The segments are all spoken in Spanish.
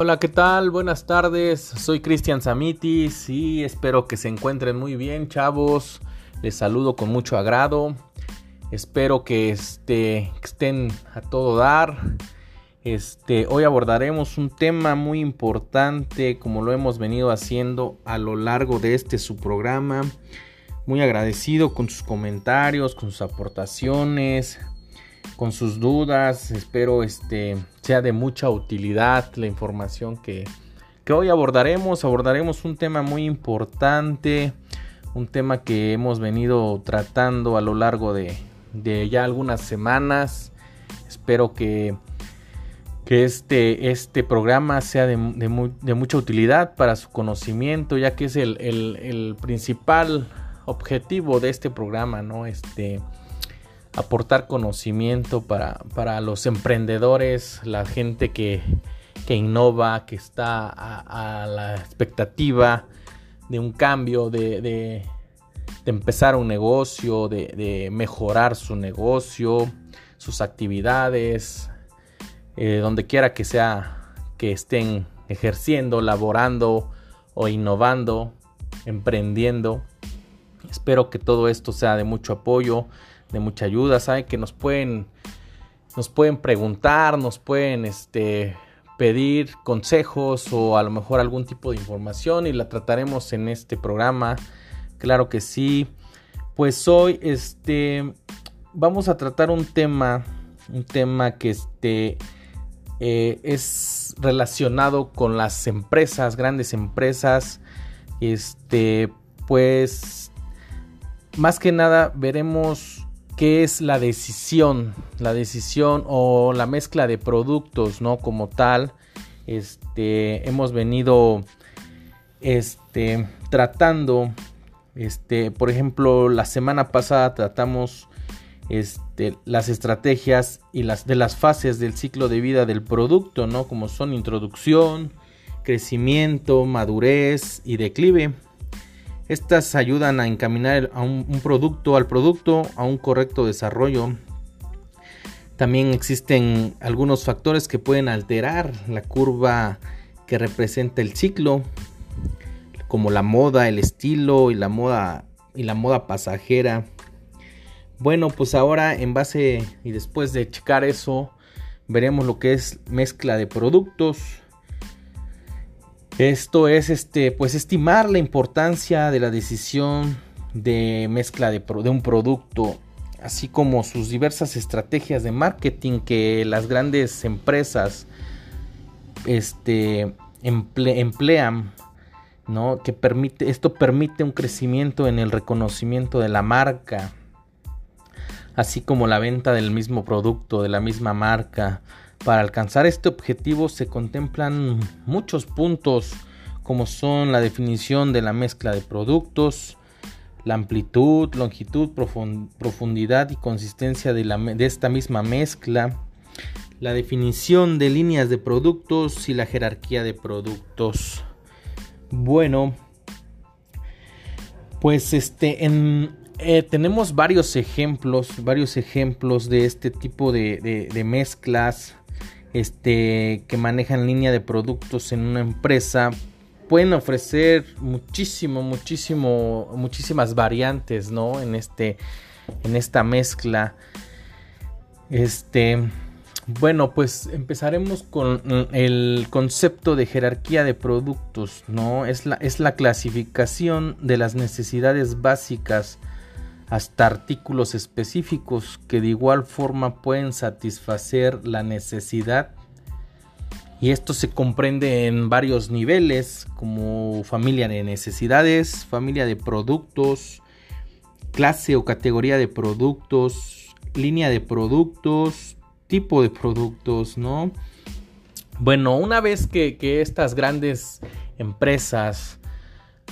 Hola, ¿qué tal? Buenas tardes. Soy Cristian Samitis y espero que se encuentren muy bien, chavos. Les saludo con mucho agrado. Espero que, este, estén a todo dar. Este, hoy abordaremos un tema muy importante, como lo hemos venido haciendo a lo largo de este su programa. Muy agradecido con sus comentarios, con sus aportaciones, con sus dudas. Espero este sea de mucha utilidad la información que, que hoy abordaremos. Abordaremos un tema muy importante, un tema que hemos venido tratando a lo largo de, ya algunas semanas. Espero que, que este, este programa sea de, de, de, mucha utilidad para su conocimiento, ya que es el, el, el principal objetivo de este programa, ¿no? Este, aportar conocimiento para, para los emprendedores, la gente que, que innova, que está a, la expectativa de un cambio, de, de, de empezar un negocio, de, de, mejorar su negocio, sus actividades, eh, donde quiera que sea que estén ejerciendo, laborando o innovando, emprendiendo. Espero que todo esto sea de mucho apoyo, de mucha ayuda, saben que nos pueden nos pueden preguntar, nos pueden este pedir consejos o a lo mejor algún tipo de información y la trataremos en este programa. Claro que sí. Pues hoy este vamos a tratar un tema un tema que este eh, es relacionado con las empresas, grandes empresas. Este, pues más que nada veremos qué es la decisión, la decisión o la mezcla de productos, ¿no? Como tal, este, hemos venido, este, tratando, este, por ejemplo, la semana pasada tratamos, este, las estrategias y las de las fases del ciclo de vida del producto, ¿no? Como son introducción, crecimiento, madurez y declive. Estas ayudan a encaminar a un, un, producto al producto a un correcto desarrollo. También existen algunos factores que pueden alterar la curva que representa el ciclo, como la moda, el estilo y la moda y la moda pasajera. Bueno, pues ahora en base y después de checar eso, veremos lo que es mezcla de productos, esto es este, pues estimar la importancia de la decisión de mezcla de, un producto, así como sus diversas estrategias de marketing que las grandes empresas este, emple, emplean, ¿no? Que permite, esto permite un crecimiento en el reconocimiento de la marca, así como la venta del mismo producto, de la misma marca, para alcanzar este objetivo se contemplan muchos puntos como son la definición de la mezcla de productos, la amplitud, longitud, profundidad y consistencia de, esta misma mezcla, la definición de líneas de productos y la jerarquía de productos. Bueno, pues este eh, tenemos varios ejemplos, varios ejemplos de este tipo de mezclas este, que manejan línea de productos en una empresa pueden ofrecer muchísimo, muchísimo, muchísimas variantes, ¿no? En este, en esta mezcla. Este, bueno, pues empezaremos con el concepto de jerarquía de productos, ¿no? Es la, es la clasificación de las necesidades básicas hasta artículos específicos que de igual forma pueden satisfacer la necesidad y esto se comprende en varios niveles como familia de necesidades, familia de productos, clase o categoría de productos, línea de productos, tipo de productos, ¿no? Bueno, una vez que, que estas grandes empresas,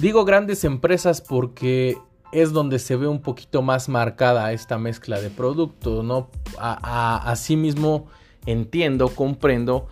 digo grandes empresas porque es donde se ve un poquito más marcada esta mezcla de productos, ¿no? Asimismo entiendo, comprendo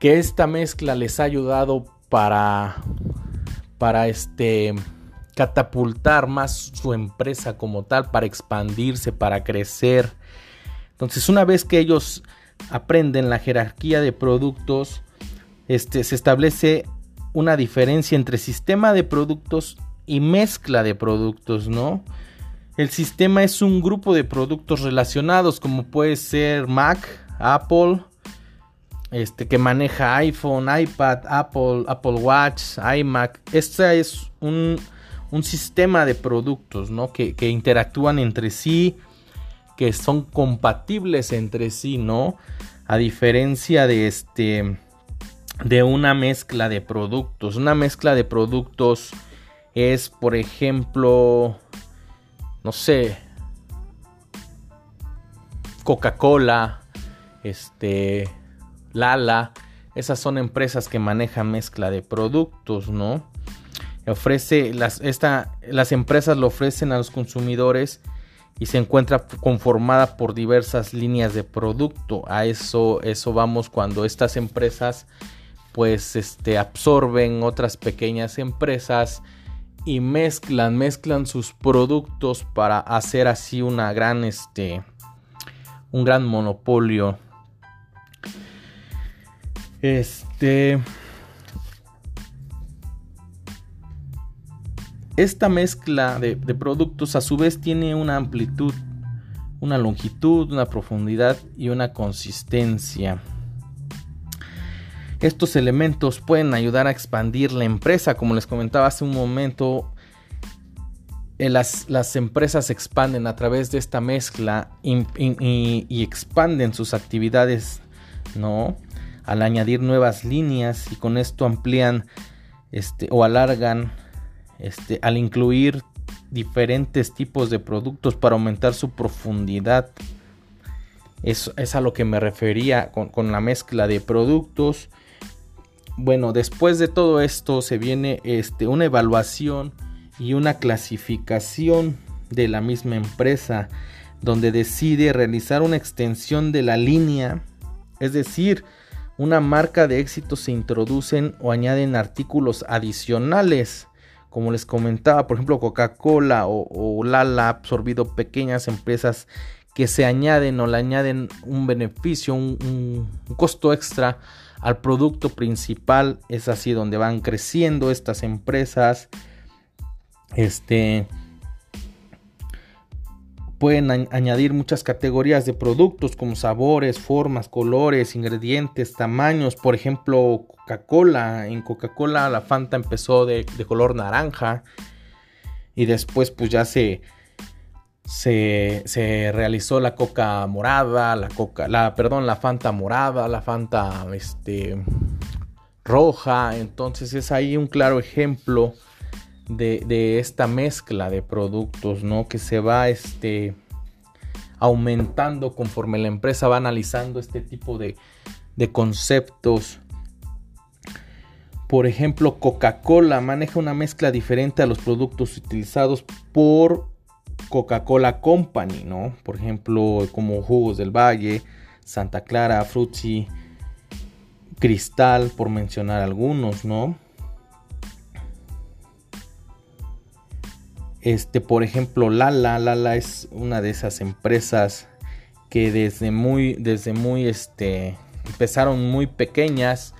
que esta mezcla les ha ayudado para para este catapultar más su empresa como tal, para expandirse, para crecer. Entonces, una vez que ellos aprenden la jerarquía de productos, este, se establece una diferencia entre sistema de productos y mezcla de productos, ¿no? El sistema es un grupo de productos relacionados como puede ser Mac, Apple, este que maneja iPhone, iPad, Apple, Apple Watch, iMac. Este es un, sistema de productos, ¿no? Que, que, interactúan entre sí, que son compatibles entre sí, ¿no? A diferencia de este de una mezcla de productos. Una mezcla de productos es, por ejemplo, no sé, Coca-Cola, este, Lala, esas son empresas que manejan mezcla de productos, ¿no? Ofrece las, esta, las empresas lo ofrecen a los consumidores y se encuentra conformada por diversas líneas de producto. A eso, eso vamos cuando estas empresas pues este, absorben otras pequeñas empresas y mezclan, mezclan sus productos para hacer así una gran, este, un gran monopolio. Este, esta mezcla de, de productos a su vez tiene una amplitud, una longitud, una profundidad y una consistencia. Estos elementos pueden ayudar a expandir la empresa, como les comentaba hace un momento. Eh, las, las, empresas expanden a través de esta mezcla y, expanden sus actividades, ¿no? Al añadir nuevas líneas y con esto amplían este, o alargan, este, al incluir diferentes tipos de productos para aumentar su profundidad. Es, es a lo que me refería con, con la mezcla de productos bueno, después de todo esto se viene este, una evaluación y una clasificación de la misma empresa donde decide realizar una extensión de la línea, es decir, una marca de éxito se introducen o añaden artículos adicionales. Como les comentaba, por ejemplo, Coca-Cola o, Lala ha absorbido pequeñas empresas que se añaden o le añaden un beneficio, un costo extra al producto principal. Es así donde van creciendo estas empresas. Este pueden añadir muchas categorías de productos como sabores, formas, colores, ingredientes, tamaños. Por ejemplo, Coca-Cola. En Coca-Cola la Fanta empezó de, color naranja y después pues ya se se, realizó la coca morada, la coca, la, perdón, la fanta morada, la fanta este, roja. Entonces es ahí un claro ejemplo de, esta mezcla de productos, ¿no? Que se va este, aumentando conforme la empresa va analizando este tipo de, de conceptos. Por ejemplo, Coca-Cola maneja una mezcla diferente a los productos utilizados por Coca-Cola Company, ¿no? Por ejemplo, como Jugos del Valle, Santa Clara, Fruitsy, Cristal, por mencionar algunos, ¿no? Este, por ejemplo, Lala, Lala es una de esas empresas que desde muy, desde muy, este, empezaron muy pequeñas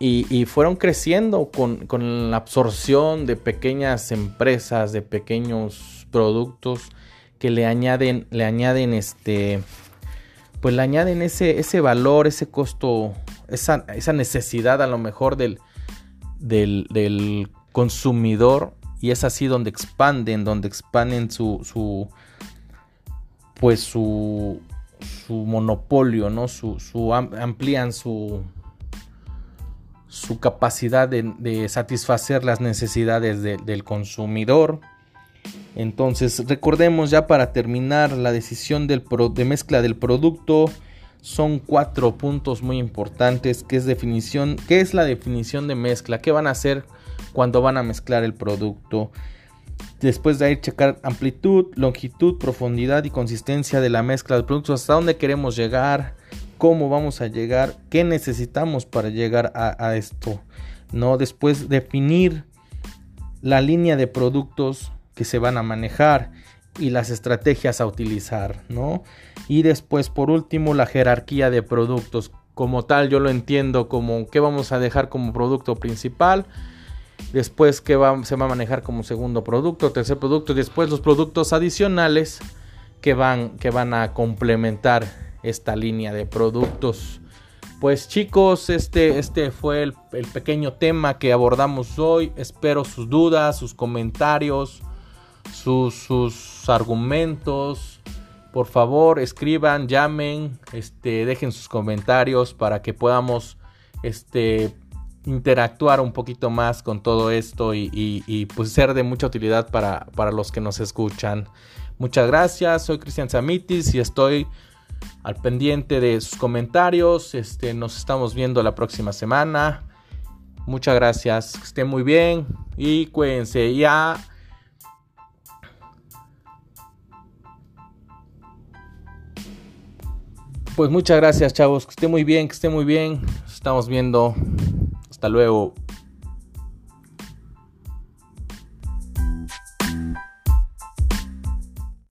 y, fueron creciendo con, con, la absorción de pequeñas empresas, de pequeños productos que le añaden, le añaden este, pues le añaden ese, ese valor, ese costo, esa, esa necesidad a lo mejor del, del, consumidor y es así donde expanden, donde expanden su, su pues su, su monopolio, ¿no? Su, su amplían su, su capacidad de, satisfacer las necesidades del consumidor entonces, recordemos ya para terminar la decisión de mezcla del producto. Son cuatro puntos muy importantes. ¿Qué es definición? ¿Qué es la definición de mezcla? ¿Qué van a hacer cuando van a mezclar el producto? Después de ahí checar amplitud, longitud, profundidad y consistencia de la mezcla del producto. Hasta dónde queremos llegar. Cómo vamos a llegar. ¿Qué necesitamos para llegar a, a esto? No, después definir la línea de productos que se van a manejar y las estrategias a utilizar, ¿no? Y después, por último, la jerarquía de productos. como tal yo lo entiendo como qué vamos a dejar como producto principal, después qué va, se va a manejar como segundo producto, tercer producto y después los productos adicionales que van, que van a complementar esta línea de productos. Pues chicos, este, este fue el, pequeño tema que abordamos hoy. Espero sus dudas, sus comentarios, sus, sus argumentos. Por favor, escriban, llamen, este, dejen sus comentarios para que podamos este, interactuar un poquito más con todo esto y, pues ser de mucha utilidad para, para los que nos escuchan. Muchas gracias, soy Cristian Samitis y estoy al pendiente de sus comentarios. Este, nos estamos viendo la próxima semana. Muchas gracias. Que estén muy bien y cuídense. Ya. Pues muchas gracias, chavos. Que estén muy bien, que estén muy bien. Estamos viendo. Hasta luego.